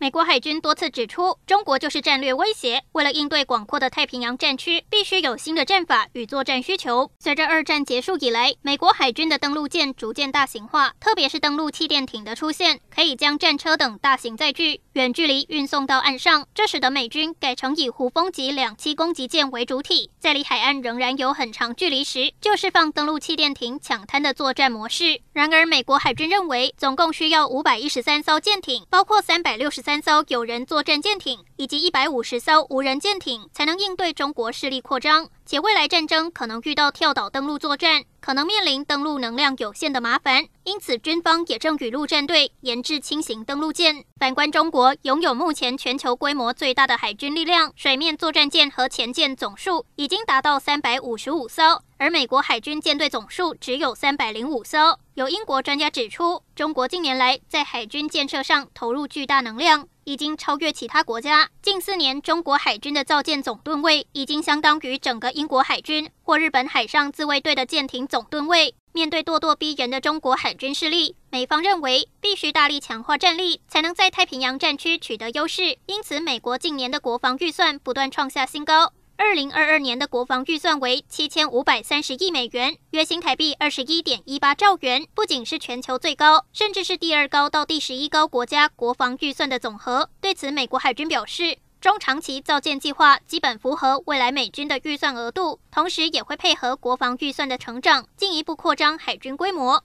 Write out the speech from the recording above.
美国海军多次指出，中国就是战略威胁。为了应对广阔的太平洋战区，必须有新的战法与作战需求。随着二战结束以来，美国海军的登陆舰逐渐大型化，特别是登陆气垫艇的出现，可以将战车等大型载具远距离运送到岸上。这使得美军改成以胡风级两栖攻击舰为主体，在离海岸仍然有很长距离时，就释放登陆气垫艇抢滩的作战模式。然而，美国海军认为，总共需要五百一十三艘舰艇，包括三百六十三。三艘有人作战舰艇以及一百五十艘无人舰艇，才能应对中国势力扩张。且未来战争可能遇到跳岛登陆作战，可能面临登陆能量有限的麻烦。因此，军方也正与陆战队研制轻型登陆舰。反观中国，拥有目前全球规模最大的海军力量，水面作战舰和潜舰总数已经达到三百五十五艘，而美国海军舰队总数只有三百零五艘。有英国专家指出，中国近年来在海军建设上投入巨大能量，已经超越其他国家。近四年，中国海军的造舰总吨位已经相当于整个英国海军或日本海上自卫队的舰艇总吨位。面对咄咄逼人的中国海军势力，美方认为必须大力强化战力，才能在太平洋战区取得优势。因此，美国近年的国防预算不断创下新高。二零二二年的国防预算为七千五百三十亿美元，约新台币二十一点一八兆元，不仅是全球最高，甚至是第二高到第十一高国家国防预算的总和。对此，美国海军表示，中长期造舰计划基本符合未来美军的预算额度，同时也会配合国防预算的成长，进一步扩张海军规模。